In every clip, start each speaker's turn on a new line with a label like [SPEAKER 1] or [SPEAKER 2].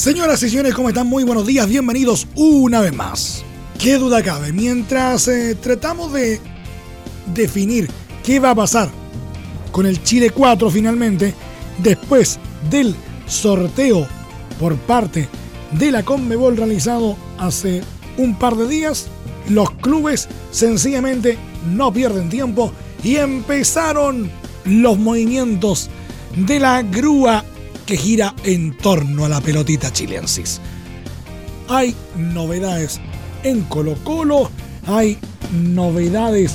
[SPEAKER 1] Señoras y señores, ¿cómo están? Muy buenos días, bienvenidos una vez más. ¿Qué duda cabe? Mientras eh, tratamos de definir qué va a pasar con el Chile 4 finalmente, después del sorteo por parte de la Conmebol realizado hace un par de días, los clubes sencillamente no pierden tiempo y empezaron los movimientos de la grúa que gira en torno a la pelotita chilensis. Hay novedades en Colo Colo, hay novedades,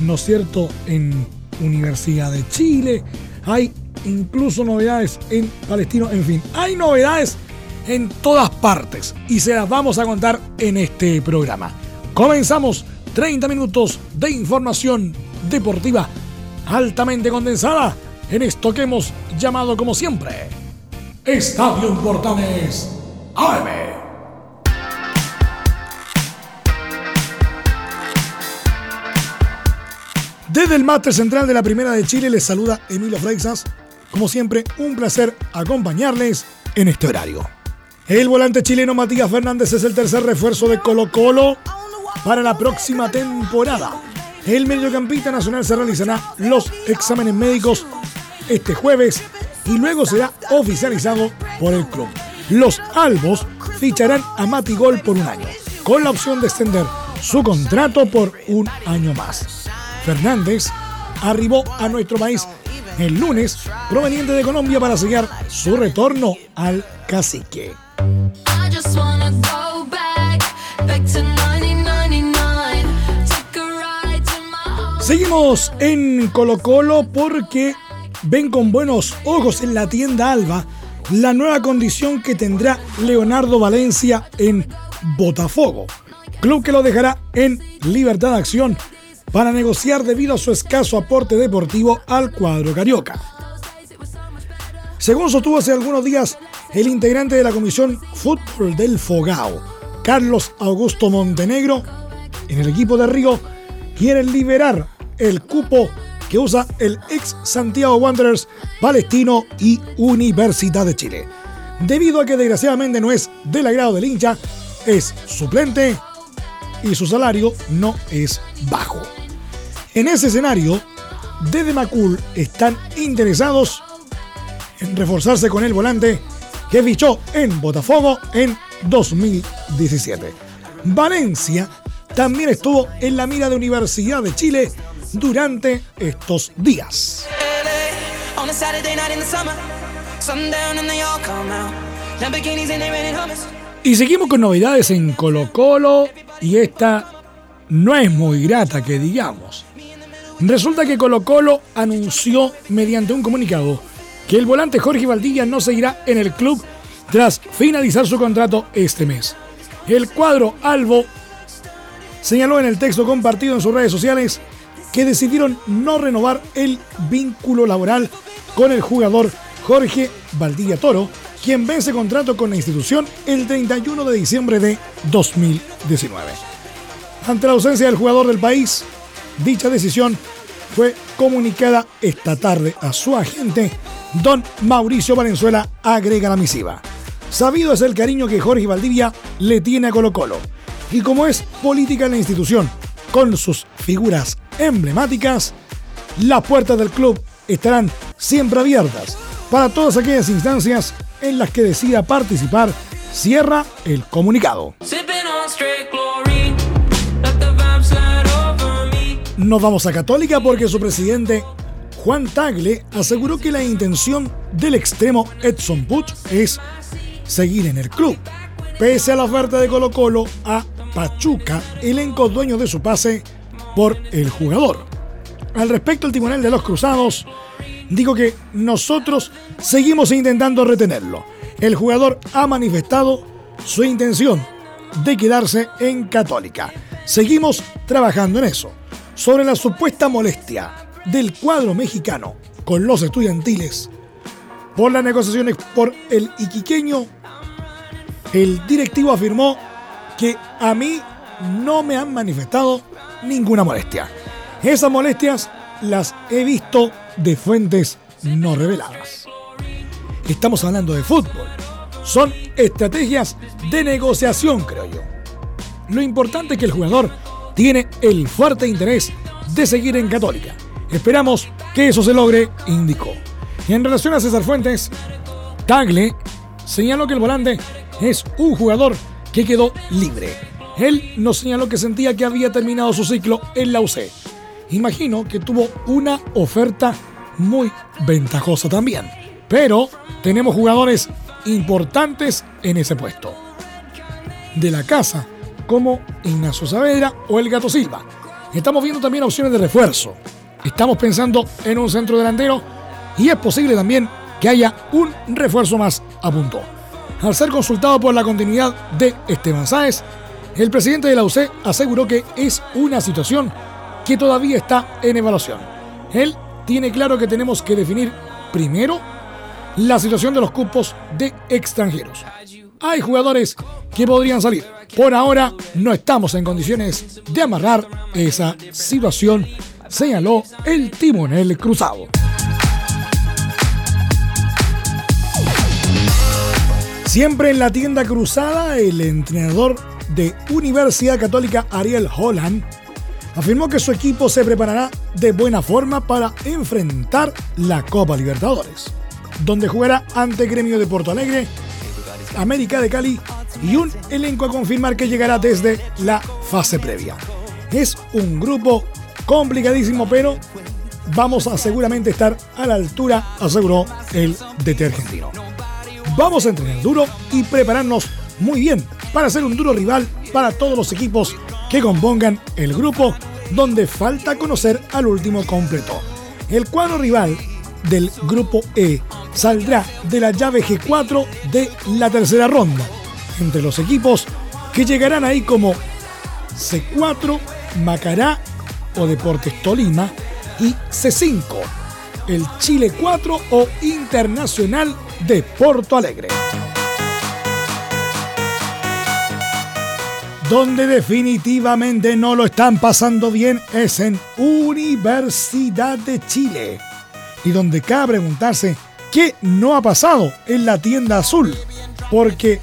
[SPEAKER 1] ¿no es cierto?, en Universidad de Chile, hay incluso novedades en Palestino, en fin, hay novedades en todas partes y se las vamos a contar en este programa. Comenzamos 30 minutos de información deportiva altamente condensada en esto que hemos llamado como siempre Estadio Portales AM. Desde el máster central de la Primera de Chile les saluda Emilio Freixas. Como siempre, un placer acompañarles en este horario. El volante chileno Matías Fernández es el tercer refuerzo de Colo Colo para la próxima temporada. El mediocampista nacional se realizará los exámenes médicos este jueves y luego será oficializado por el club. Los albos ficharán a Mati Gol por un año, con la opción de extender su contrato por un año más. Fernández arribó a nuestro país el lunes proveniente de Colombia para sellar su retorno al cacique. Seguimos en Colo Colo porque ven con buenos ojos en la tienda Alba la nueva condición que tendrá Leonardo Valencia en Botafogo, club que lo dejará en libertad de acción para negociar debido a su escaso aporte deportivo al cuadro carioca. Según sostuvo hace algunos días el integrante de la Comisión Fútbol del Fogao, Carlos Augusto Montenegro, en el equipo de Río quieren liberar el cupo que usa el ex Santiago Wanderers, Palestino y Universidad de Chile. Debido a que desgraciadamente no es del agrado del hincha, es suplente y su salario no es bajo. En ese escenario, desde Macul están interesados en reforzarse con el volante que fichó en Botafogo en 2017. Valencia también estuvo en la mira de Universidad de Chile durante estos días. Y seguimos con novedades en Colo Colo y esta no es muy grata que digamos. Resulta que Colo Colo anunció mediante un comunicado que el volante Jorge Valdivia no seguirá en el club tras finalizar su contrato este mes. El cuadro Albo señaló en el texto compartido en sus redes sociales que decidieron no renovar el vínculo laboral con el jugador Jorge Valdivia Toro, quien vence contrato con la institución el 31 de diciembre de 2019. Ante la ausencia del jugador del país, dicha decisión fue comunicada esta tarde a su agente, don Mauricio Valenzuela, agrega la misiva. Sabido es el cariño que Jorge Valdivia le tiene a Colo Colo. Y como es política en la institución, con sus figuras emblemáticas, las puertas del club estarán siempre abiertas para todas aquellas instancias en las que decida participar, cierra el comunicado. Nos vamos a Católica porque su presidente Juan Tagle aseguró que la intención del extremo Edson Puch es seguir en el club. Pese a la oferta de Colo Colo a Pachuca, elenco dueño de su pase, por el jugador. Al respecto, el Tribunal de los Cruzados dijo que nosotros seguimos intentando retenerlo. el jugador ha manifestado su intención de quedarse en Católica. Seguimos trabajando en eso. Sobre la supuesta molestia del cuadro mexicano con los estudiantiles por las negociaciones por el iquiqueño, el directivo afirmó que a mí no me han manifestado ninguna molestia. Esas molestias las he visto de fuentes no reveladas. Estamos hablando de fútbol. Son estrategias de negociación, creo yo. Lo importante es que el jugador tiene el fuerte interés de seguir en Católica. Esperamos que eso se logre, indicó. Y en relación a César Fuentes, Tagle señaló que el volante es un jugador que quedó libre. Él nos señaló que sentía que había terminado su ciclo en la UC. Imagino que tuvo una oferta muy ventajosa también. Pero tenemos jugadores importantes en ese puesto. De la casa, como Ignacio Saavedra o el Gato Silva. Estamos viendo también opciones de refuerzo. Estamos pensando en un centro delantero y es posible también que haya un refuerzo más, apuntó. Al ser consultado por la continuidad de Esteban Sáez, el presidente de la UC aseguró que es una situación que todavía está en evaluación. Él tiene claro que tenemos que definir primero la situación de los cupos de extranjeros. Hay jugadores que podrían salir. Por ahora no estamos en condiciones de amarrar esa situación, señaló el timonel cruzado. Siempre en la tienda cruzada, el entrenador de Universidad Católica Ariel Holland afirmó que su equipo se preparará de buena forma para enfrentar la Copa Libertadores, donde jugará ante Gremio de Porto Alegre, América de Cali y un elenco a confirmar que llegará desde la fase previa. Es un grupo complicadísimo, pero vamos a seguramente estar a la altura, aseguró el DT argentino. Vamos a entrenar duro y prepararnos muy bien para ser un duro rival para todos los equipos que compongan el grupo donde falta conocer al último completo. El cuadro rival del grupo E saldrá de la llave G4 de la tercera ronda, entre los equipos que llegarán ahí como C4, Macará o Deportes Tolima y C5, el Chile 4 o Internacional de Porto Alegre. Donde definitivamente no lo están pasando bien es en Universidad de Chile. Y donde cabe preguntarse qué no ha pasado en la tienda azul. Porque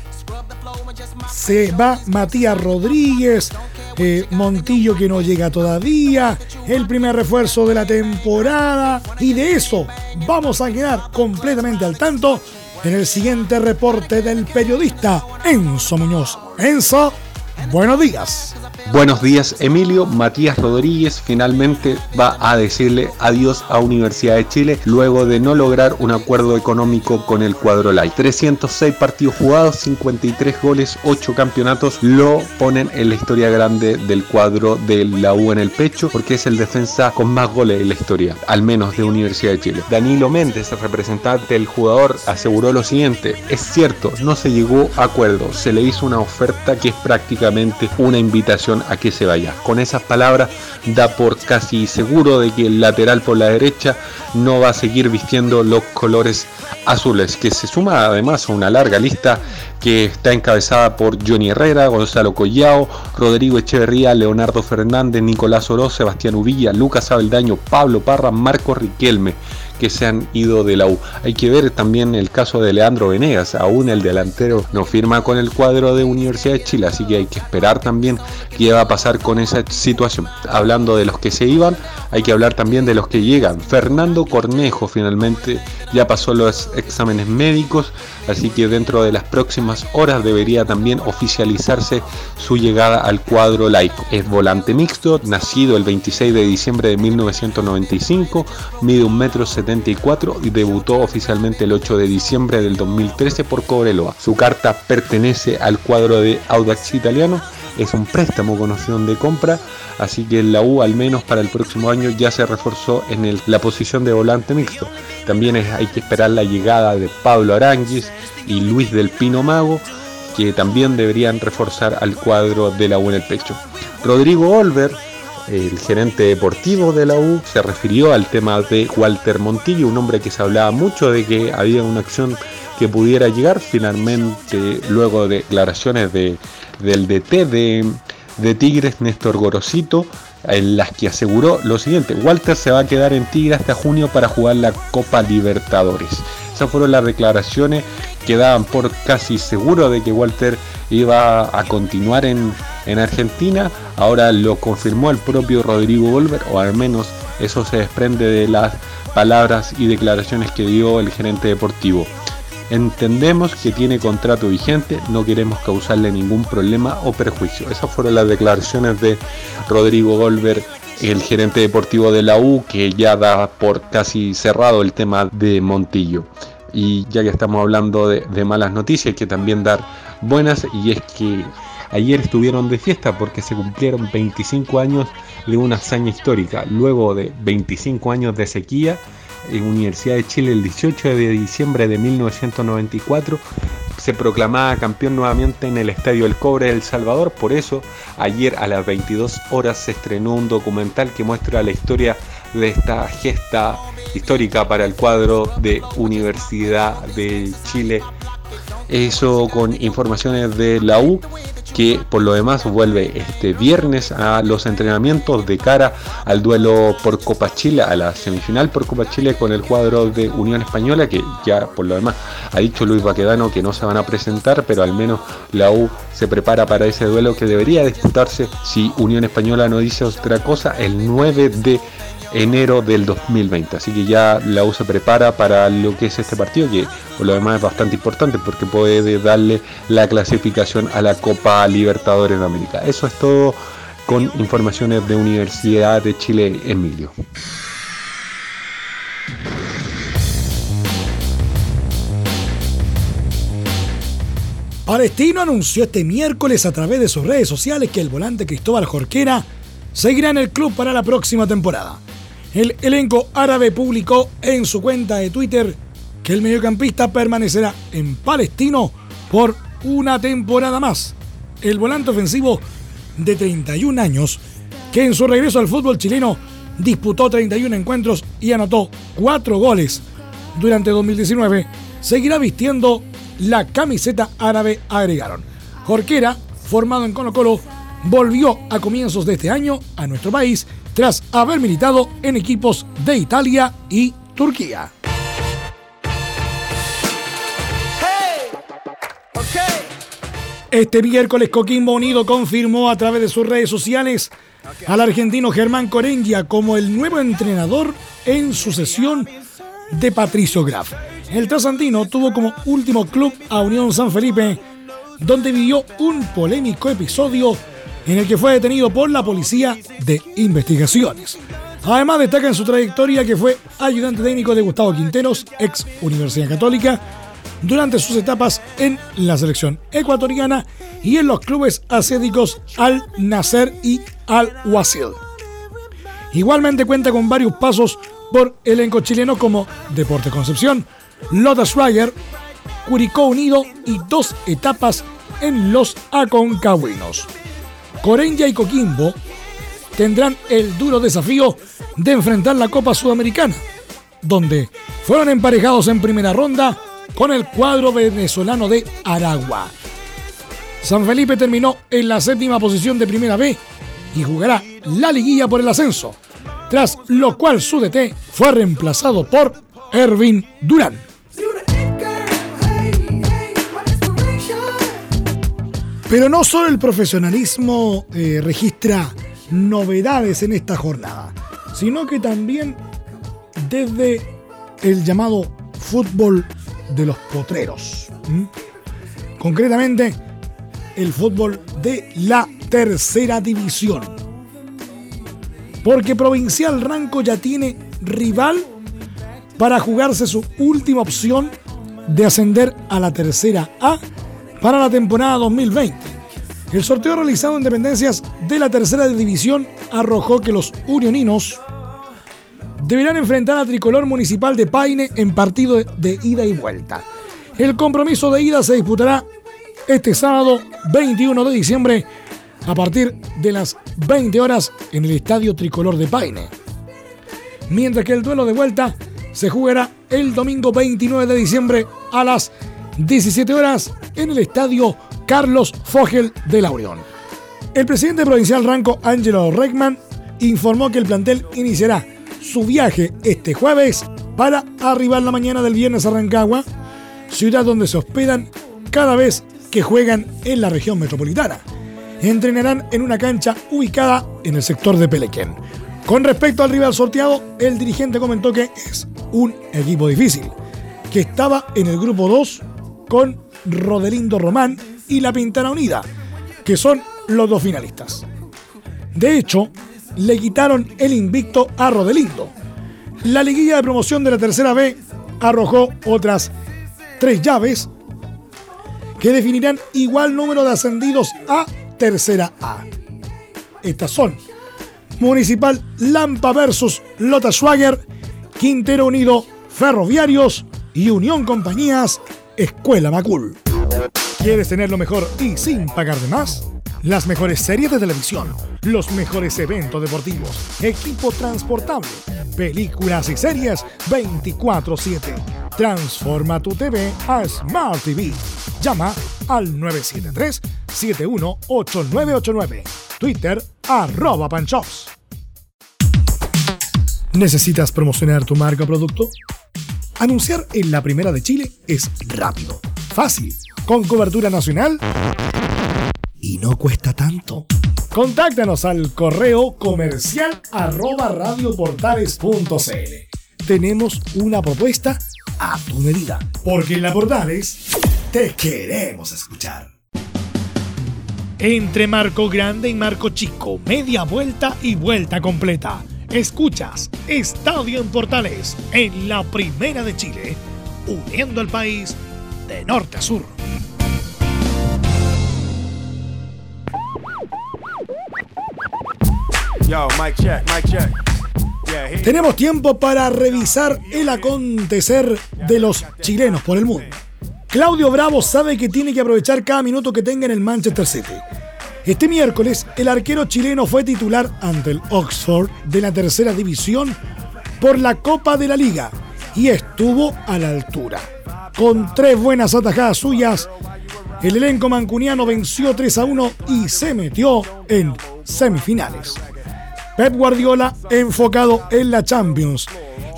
[SPEAKER 1] se va Matías Rodríguez, eh, Montillo que no llega todavía, el primer refuerzo de la temporada. Y de eso vamos a quedar completamente al tanto en el siguiente reporte del periodista Enzo Muñoz. Enzo, buenos días.
[SPEAKER 2] Buenos días, Emilio. Matías Rodríguez finalmente va a decirle adiós a Universidad de Chile luego de no lograr un acuerdo económico con el cuadro light. 306 partidos jugados, 53 goles, 8 campeonatos lo ponen en la historia grande del cuadro de la U en el pecho porque es el defensa con más goles en la historia, al menos de Universidad de Chile. Danilo Méndez, el representante del jugador, aseguró lo siguiente: es cierto, no se llegó a acuerdo, se le hizo una oferta que es prácticamente una invitación a que se vaya. Con esas palabras da por casi seguro de que el lateral por la derecha no va a seguir vistiendo los colores azules, que se suma además a una larga lista que está encabezada por Johnny Herrera, Gonzalo Collao, Rodrigo Echeverría, Leonardo Fernández, Nicolás Oro, Sebastián Uvilla, Lucas Abeldaño, Pablo Parra, Marco Riquelme se han ido de la U. Hay que ver también el caso de Leandro Venegas, aún el delantero no firma con el cuadro de Universidad de Chile, así que hay que esperar también qué va a pasar con esa situación. Hablando de los que se iban, hay que hablar también de los que llegan. Fernando Cornejo finalmente ya pasó los exámenes médicos, así que dentro de las próximas horas debería también oficializarse su llegada al cuadro laico. Es volante mixto, nacido el 26 de diciembre de 1995, mide un metro y debutó oficialmente el 8 de diciembre del 2013 por Cobreloa. Su carta pertenece al cuadro de Audax italiano es un préstamo con opción de compra, así que la U al menos para el próximo año ya se reforzó en la posición de volante mixto. También hay que esperar la llegada de Pablo Aranguis y Luis del Pino Mago, que también deberían reforzar al cuadro de la U en el pecho. Rodrigo Olver, el gerente deportivo de la U, se refirió al tema de Walter Montillo, un hombre que se hablaba mucho de que había una acción que pudiera llegar. Finalmente, luego de declaraciones de, del DT de, de Tigres, Néstor Gorosito, en las que aseguró lo siguiente, Walter se va a quedar en Tigre hasta junio para jugar la Copa Libertadores. Esas fueron las declaraciones que daban por casi seguro de que Walter iba a continuar en, en Argentina. Ahora lo confirmó el propio Rodrigo Volver, o al menos eso se desprende de las palabras y declaraciones que dio el gerente deportivo. Entendemos que tiene contrato vigente, no queremos causarle ningún problema o perjuicio. Esas fueron las declaraciones de Rodrigo Golver, el gerente deportivo de la U, que ya da por casi cerrado el tema de Montillo. Y ya que estamos hablando de, de malas noticias, hay que también dar buenas, y es que ayer estuvieron de fiesta porque se cumplieron 25 años de una hazaña histórica. Luego de 25 años de sequía, en Universidad de Chile el 18 de diciembre de 1994 se proclamaba campeón nuevamente en el Estadio El Cobre de El Salvador. Por eso, ayer a las 22 horas se estrenó un documental que muestra la historia de esta gesta histórica para el cuadro de Universidad de Chile. Eso con informaciones de la U que por lo demás vuelve este viernes a los entrenamientos de cara al duelo por Copa Chile, a la semifinal por Copa Chile con el cuadro de Unión Española, que ya por lo demás ha dicho Luis Baquedano que no se van a presentar, pero al menos la U se prepara para ese duelo que debería disputarse si Unión Española no dice otra cosa el 9 de enero del 2020. Así que ya la U se prepara para lo que es este partido, que por lo demás es bastante importante porque puede darle la clasificación a la Copa Libertadores de América. Eso es todo con informaciones de Universidad de Chile, Emilio.
[SPEAKER 1] Palestino anunció este miércoles a través de sus redes sociales que el volante Cristóbal Jorquera seguirá en el club para la próxima temporada. El elenco árabe publicó en su cuenta de Twitter que el mediocampista permanecerá en Palestino por una temporada más. El volante ofensivo de 31 años, que en su regreso al fútbol chileno disputó 31 encuentros y anotó 4 goles durante 2019, seguirá vistiendo la camiseta árabe, agregaron. Jorquera, formado en Colo Colo, volvió a comienzos de este año a nuestro país tras haber militado en equipos de Italia y Turquía. Este miércoles Coquimbo Unido confirmó a través de sus redes sociales al argentino Germán Corengia como el nuevo entrenador en sucesión de Patricio Graf. El trasandino tuvo como último club a Unión San Felipe, donde vivió un polémico episodio en el que fue detenido por la Policía de Investigaciones. Además destaca en su trayectoria que fue ayudante técnico de Gustavo Quinteros, ex Universidad Católica, durante sus etapas en la selección ecuatoriana y en los clubes ascéticos Al Nasser y Al Wasil. Igualmente cuenta con varios pasos por elenco chileno como Deporte Concepción, Lotus Ryder, Curicó Unido y dos etapas en los Aconcagüinos. Corenja y Coquimbo tendrán el duro desafío de enfrentar la Copa Sudamericana, donde fueron emparejados en primera ronda con el cuadro venezolano de Aragua. San Felipe terminó en la séptima posición de Primera B y jugará la liguilla por el ascenso, tras lo cual su DT fue reemplazado por Ervin Durán. Pero no solo el profesionalismo eh, registra novedades en esta jornada, sino que también desde el llamado fútbol de los potreros. Concretamente, el fútbol de la tercera división. Porque Provincial Ranco ya tiene rival para jugarse su última opción de ascender a la tercera A para la temporada 2020. El sorteo realizado en dependencias de la tercera división arrojó que los unioninos deberán enfrentar a Tricolor Municipal de Paine en partido de ida y vuelta. El compromiso de ida se disputará este sábado 21 de diciembre a partir de las 20 horas en el Estadio Tricolor de Paine. Mientras que el duelo de vuelta se jugará el domingo 29 de diciembre a las 17 horas en el Estadio Carlos Fogel de La Unión. El presidente provincial Ranco Angelo Reckman informó que el plantel iniciará su viaje este jueves para arribar la mañana del viernes a Rancagua, ciudad donde se hospedan cada vez que juegan en la región metropolitana. Entrenarán en una cancha ubicada en el sector de Pelequén. Con respecto al rival sorteado, el dirigente comentó que es un equipo difícil, que estaba en el grupo 2 con Rodelindo Román y La Pintana Unida, que son los dos finalistas. De hecho, le quitaron el invicto a Rodelindo. La liguilla de promoción de la tercera B arrojó otras tres llaves que definirán igual número de ascendidos a tercera A. Estas son Municipal Lampa versus Lota Schwager, Quintero Unido Ferroviarios y Unión Compañías Escuela Macul. ¿Quieres tener lo mejor y sin pagar de más? Las mejores series de televisión, los mejores eventos deportivos, equipo transportable, películas y series 24/7. Transforma tu TV a Smart TV. Llama al 973-718989. Twitter arroba panchops. ¿Necesitas promocionar tu marca o producto? Anunciar en la primera de Chile es rápido, fácil, con cobertura nacional y no cuesta tanto. Contáctanos al correo comercial arroba radioportales.cl. Tenemos una propuesta a tu medida, porque en la Portales te queremos escuchar. Entre Marco Grande y Marco Chico, media vuelta y vuelta completa. Escuchas Estadio en Portales en la Primera de Chile, uniendo al país de norte a sur. Tenemos tiempo para revisar el acontecer de los chilenos por el mundo. Claudio Bravo sabe que tiene que aprovechar cada minuto que tenga en el Manchester City. Este miércoles, el arquero chileno fue titular ante el Oxford de la tercera división por la Copa de la Liga y estuvo a la altura. Con tres buenas atajadas suyas, el elenco mancuniano venció 3 a 1 y se metió en semifinales. Pep Guardiola enfocado en la Champions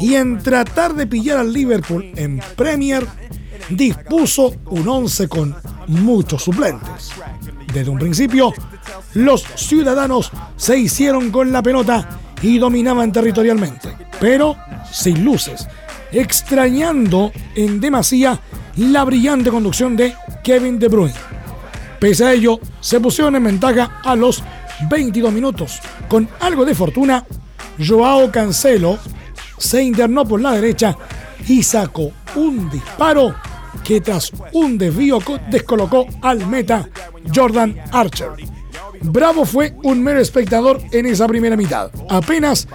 [SPEAKER 1] y en tratar de pillar al Liverpool en Premier, dispuso un 11 con muchos suplentes. Desde un principio, los ciudadanos se hicieron con la pelota y dominaban territorialmente, pero sin luces, extrañando en demasía la brillante conducción de Kevin De Bruyne. Pese a ello, se pusieron en ventaja a los 22 minutos. Con algo de fortuna, Joao Cancelo se internó por la derecha y sacó un disparo que tras un desvío descolocó al meta Jordan Archer. Bravo fue un mero espectador en esa primera mitad. Apenas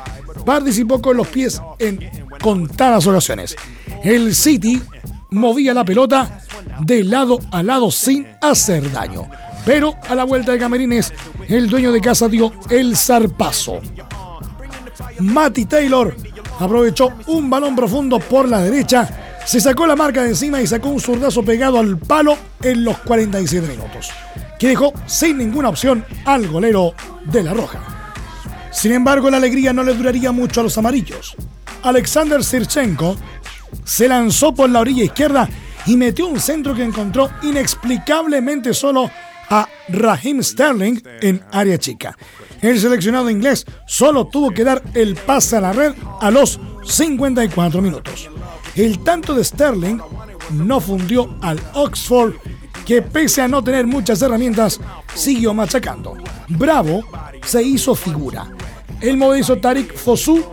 [SPEAKER 1] participó con los pies en contadas ocasiones. El City movía la pelota de lado a lado sin hacer daño. Pero a la vuelta de Camerines, el dueño de casa dio el zarpazo. Matty Taylor aprovechó un balón profundo por la derecha, se sacó la marca de encima y sacó un zurdazo pegado al palo en los 47 minutos, que dejó sin ninguna opción al golero de la Roja. Sin embargo, la alegría no le duraría mucho a los amarillos. Alexander Sirchenko se lanzó por la orilla izquierda y metió un centro que encontró inexplicablemente solo a Raheem Sterling en área chica. El seleccionado inglés solo tuvo que dar el pase a la red a los 54 minutos. El tanto de Sterling no fundió al Oxford, que pese a no tener muchas herramientas, siguió machacando. Bravo se hizo figura. El modesto Tariq Fosu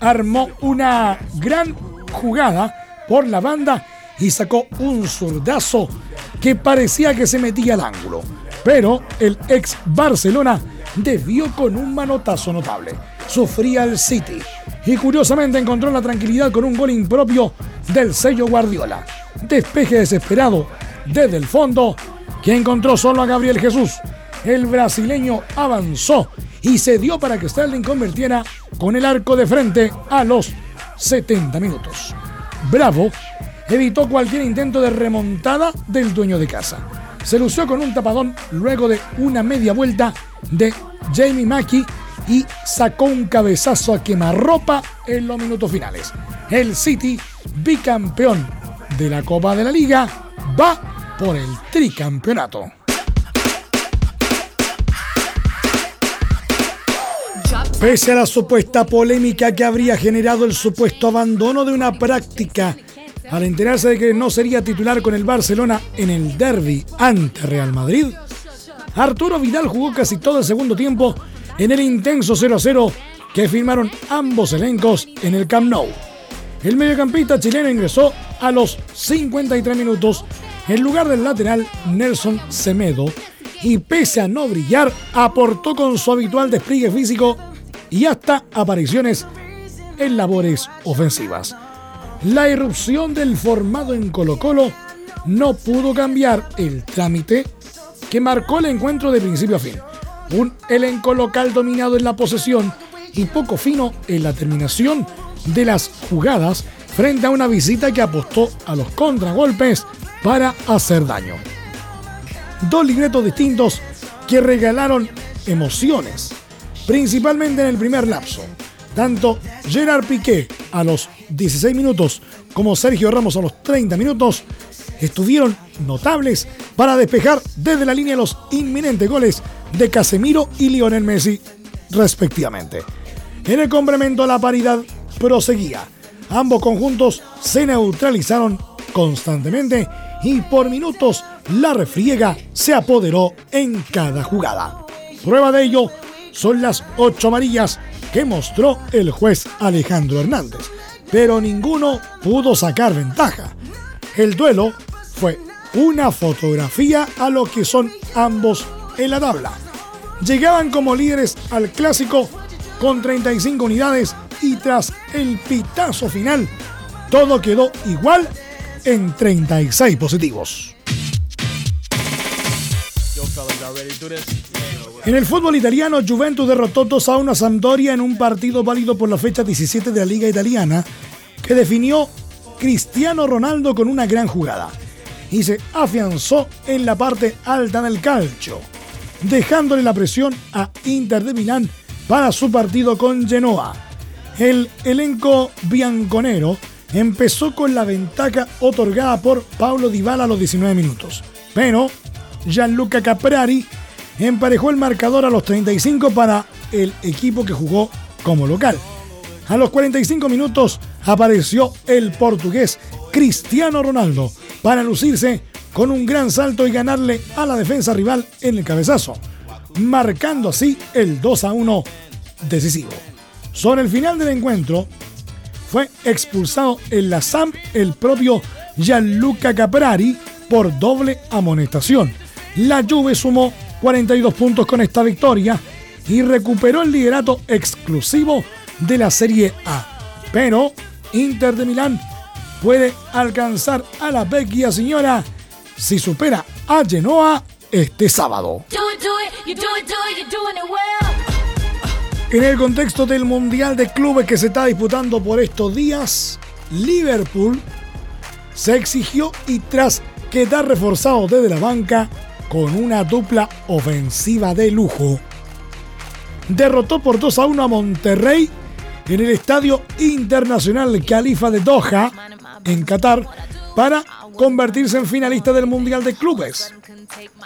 [SPEAKER 1] armó una gran jugada por la banda y sacó un zurdazo que parecía que se metía al ángulo. Pero el ex Barcelona debió con un manotazo notable. Sufría el City. Y curiosamente encontró la tranquilidad con un gol impropio del sello Guardiola. Despeje desesperado desde el fondo que encontró solo a Gabriel Jesús. El brasileño avanzó y se dio para que Sterling convirtiera con el arco de frente a los 70 minutos. Bravo evitó cualquier intento de remontada del dueño de casa. Se lució con un tapadón luego de una media vuelta de Jamie Mackey y sacó un cabezazo a quemarropa en los minutos finales. El City, bicampeón de la Copa de la Liga, va por el tricampeonato. Pese a la supuesta polémica que habría generado el supuesto abandono de una práctica al enterarse de que no sería titular con el Barcelona en el derby ante Real Madrid, Arturo Vidal jugó casi todo el segundo tiempo en el intenso 0-0 que firmaron ambos elencos en el Camp Nou. El mediocampista chileno ingresó a los 53 minutos en lugar del lateral Nelson Semedo y pese a no brillar aportó con su habitual despliegue físico y hasta apariciones en labores ofensivas. La irrupción del formado en Colo Colo no pudo cambiar el trámite que marcó el encuentro de principio a fin. Un elenco local dominado en la posesión y poco fino en la terminación de las jugadas frente a una visita que apostó a los contragolpes para hacer daño. Dos libretos distintos que regalaron emociones principalmente en el primer lapso. Tanto Gerard Piqué a los 16 minutos como Sergio Ramos a los 30 minutos estuvieron notables para despejar desde la línea los inminentes goles de Casemiro y Lionel Messi, respectivamente. En el complemento la paridad proseguía. Ambos conjuntos se neutralizaron constantemente y por minutos la refriega se apoderó en cada jugada. Prueba de ello son las ocho amarillas que mostró el juez Alejandro Hernández, pero ninguno pudo sacar ventaja. El duelo fue una fotografía a lo que son ambos en la tabla. Llegaban como líderes al clásico con 35 unidades y tras el pitazo final, todo quedó igual en 36 positivos. En el fútbol italiano, Juventus derrotó 2 a 1 a Sampdoria en un partido válido por la fecha 17 de la Liga Italiana que definió Cristiano Ronaldo con una gran jugada y se afianzó en la parte alta del calcio, dejándole la presión a Inter de Milán para su partido con Genoa. El elenco bianconero empezó con la ventaja otorgada por Paulo Dybala a los 19 minutos, pero Gianluca Caprari emparejó el marcador a los 35 para el equipo que jugó como local. A los 45 minutos apareció el portugués Cristiano Ronaldo para lucirse con un gran salto y ganarle a la defensa rival en el cabezazo, marcando así el 2 a 1 decisivo. Sobre el final del encuentro, fue expulsado en la SAM el propio Gianluca Caprari por doble amonestación. La Juve sumó 42 puntos con esta victoria y recuperó el liderato exclusivo de la Serie A. Pero Inter de Milán puede alcanzar a la vecchia señora si supera a Genoa este sábado. En el contexto del Mundial de Clubes que se está disputando por estos días, Liverpool se exigió y tras quedar reforzado desde la banca, con una dupla ofensiva de lujo. Derrotó por 2 a 1 a Monterrey en el Estadio Internacional Califa de Doha, en Qatar, para convertirse en finalista del Mundial de Clubes.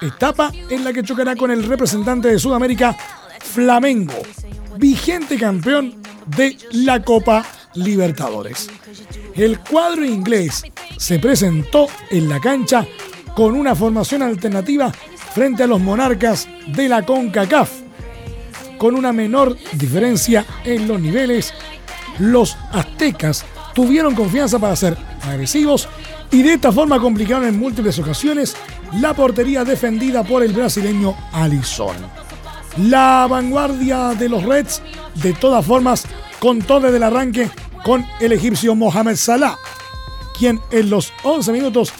[SPEAKER 1] Etapa en la que chocará con el representante de Sudamérica, Flamengo, vigente campeón de la Copa Libertadores. El cuadro inglés se presentó en la cancha con una formación alternativa frente a los monarcas de la CONCACAF. Con una menor diferencia en los niveles, los aztecas tuvieron confianza para ser agresivos y de esta forma complicaron en múltiples ocasiones la portería defendida por el brasileño Alisson. La vanguardia de los Reds, de todas formas, con todo el arranque con el egipcio Mohamed Salah, quien en los 11 minutos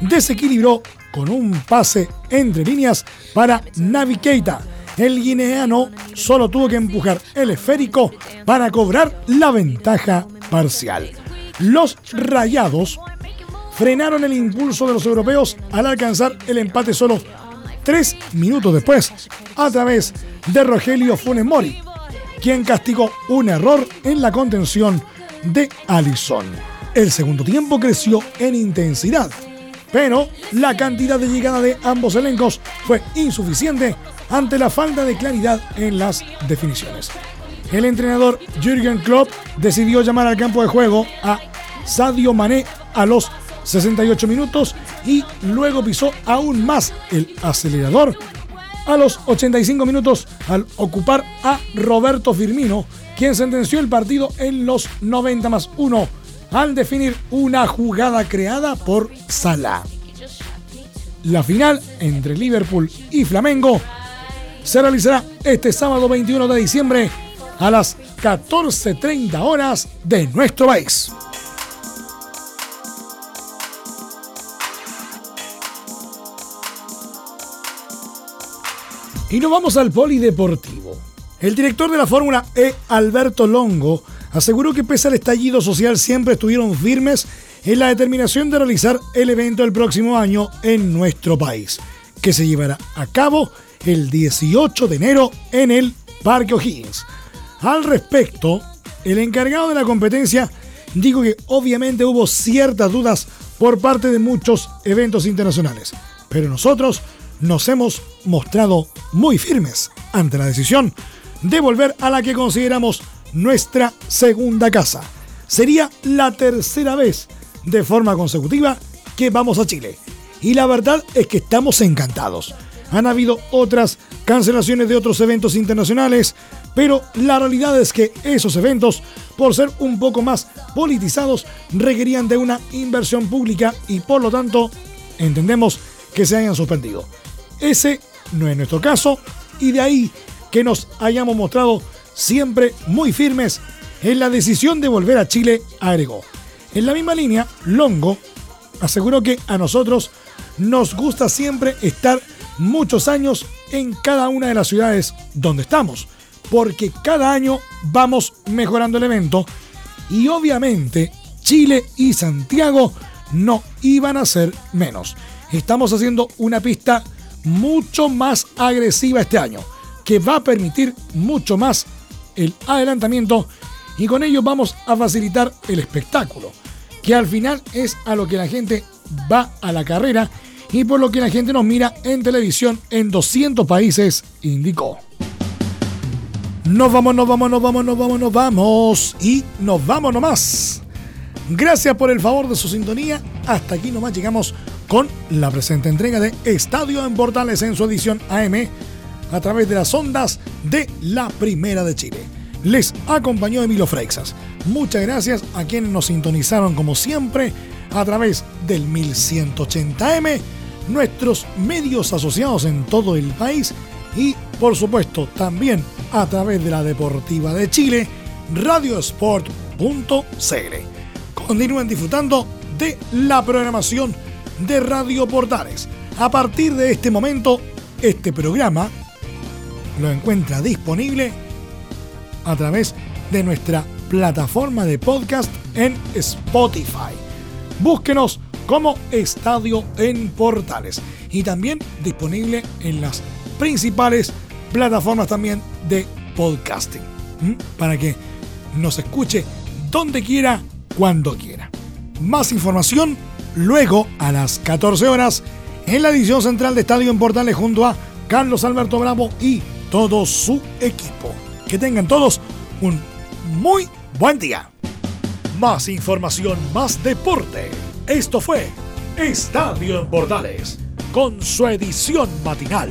[SPEAKER 1] desequilibró con un pase entre líneas para Navi Keita. El guineano solo tuvo que empujar el esférico para cobrar la ventaja parcial. Los rayados frenaron el impulso de los europeos al alcanzar el empate solo tres minutos después a través de Rogelio Funes Mori, quien castigó un error en la contención de Alisson. El segundo tiempo creció en intensidad, pero la cantidad de llegada de ambos elencos fue insuficiente ante la falta de claridad en las definiciones. El entrenador Jürgen Klopp decidió llamar al campo de juego a Sadio Mané a los 68 minutos y luego pisó aún más el acelerador a los 85 minutos al ocupar a Roberto Firmino, quien sentenció el partido en los 90 más 1 al definir una jugada creada por Salah. La final entre Liverpool y Flamengo se realizará este sábado 21 de diciembre a las 14.30 horas de nuestro país. Y nos vamos al polideportivo. El director de la Fórmula E, Alberto Longo, aseguró que pese al estallido social siempre estuvieron firmes en la determinación de realizar el evento el próximo año en nuestro país, que se llevará a cabo el 18 de enero en el Parque O'Higgins. Al respecto, el encargado de la competencia dijo que obviamente hubo ciertas dudas por parte de muchos eventos internacionales, pero nosotros nos hemos mostrado muy firmes ante la decisión de volver a la que consideramos nuestra segunda casa. Sería la tercera vez de forma consecutiva que vamos a Chile. Y la verdad es que estamos encantados. Han habido otras cancelaciones de otros eventos internacionales, pero la realidad es que esos eventos, por ser un poco más politizados, requerían de una inversión pública y por lo tanto entendemos que se hayan suspendido. Ese no es nuestro caso y de ahí que nos hayamos mostrado siempre muy firmes en la decisión de volver a Chile, agregó. En la misma línea, Longo aseguró que a nosotros nos gusta siempre estar muchos años en cada una de las ciudades donde estamos, porque cada año vamos mejorando el evento y obviamente Chile y Santiago no iban a ser menos. Estamos haciendo una pista mucho más agresiva este año, que va a permitir mucho más el adelantamiento y con ello vamos a facilitar el espectáculo, que al final es a lo que la gente va a la carrera y por lo que la gente nos mira en televisión en 200 países, indicó. Nos vamos, nos vamos, nos vamos, nos vamos, nos vamos y nos vamos nomás. Gracias por el favor de su sintonía. Hasta aquí nomás llegamos con la presente entrega de Estadio en Portales en su edición AM a través de las ondas de la Primera de Chile. Les acompañó Emilio Freixas. Muchas gracias a quienes nos sintonizaron como siempre a través del 1180M, nuestros medios asociados en todo el país y por supuesto también a través de la Deportiva de Chile, radiosport.cl. Continúen disfrutando de la programación de Radio Portales. A partir de este momento, este programa lo encuentra disponible a través de nuestra plataforma de podcast en Spotify. Búsquenos como Estadio en Portales y también disponible en las principales plataformas también de podcasting para que nos escuche donde quiera, cuando quiera. Más información Luego, a las 14 horas, en la edición central de Estadio en Portales junto a Carlos Alberto Bravo y todo su equipo. Que tengan todos un muy buen día. Más información, más deporte. Esto fue Estadio en Portales, con su edición matinal.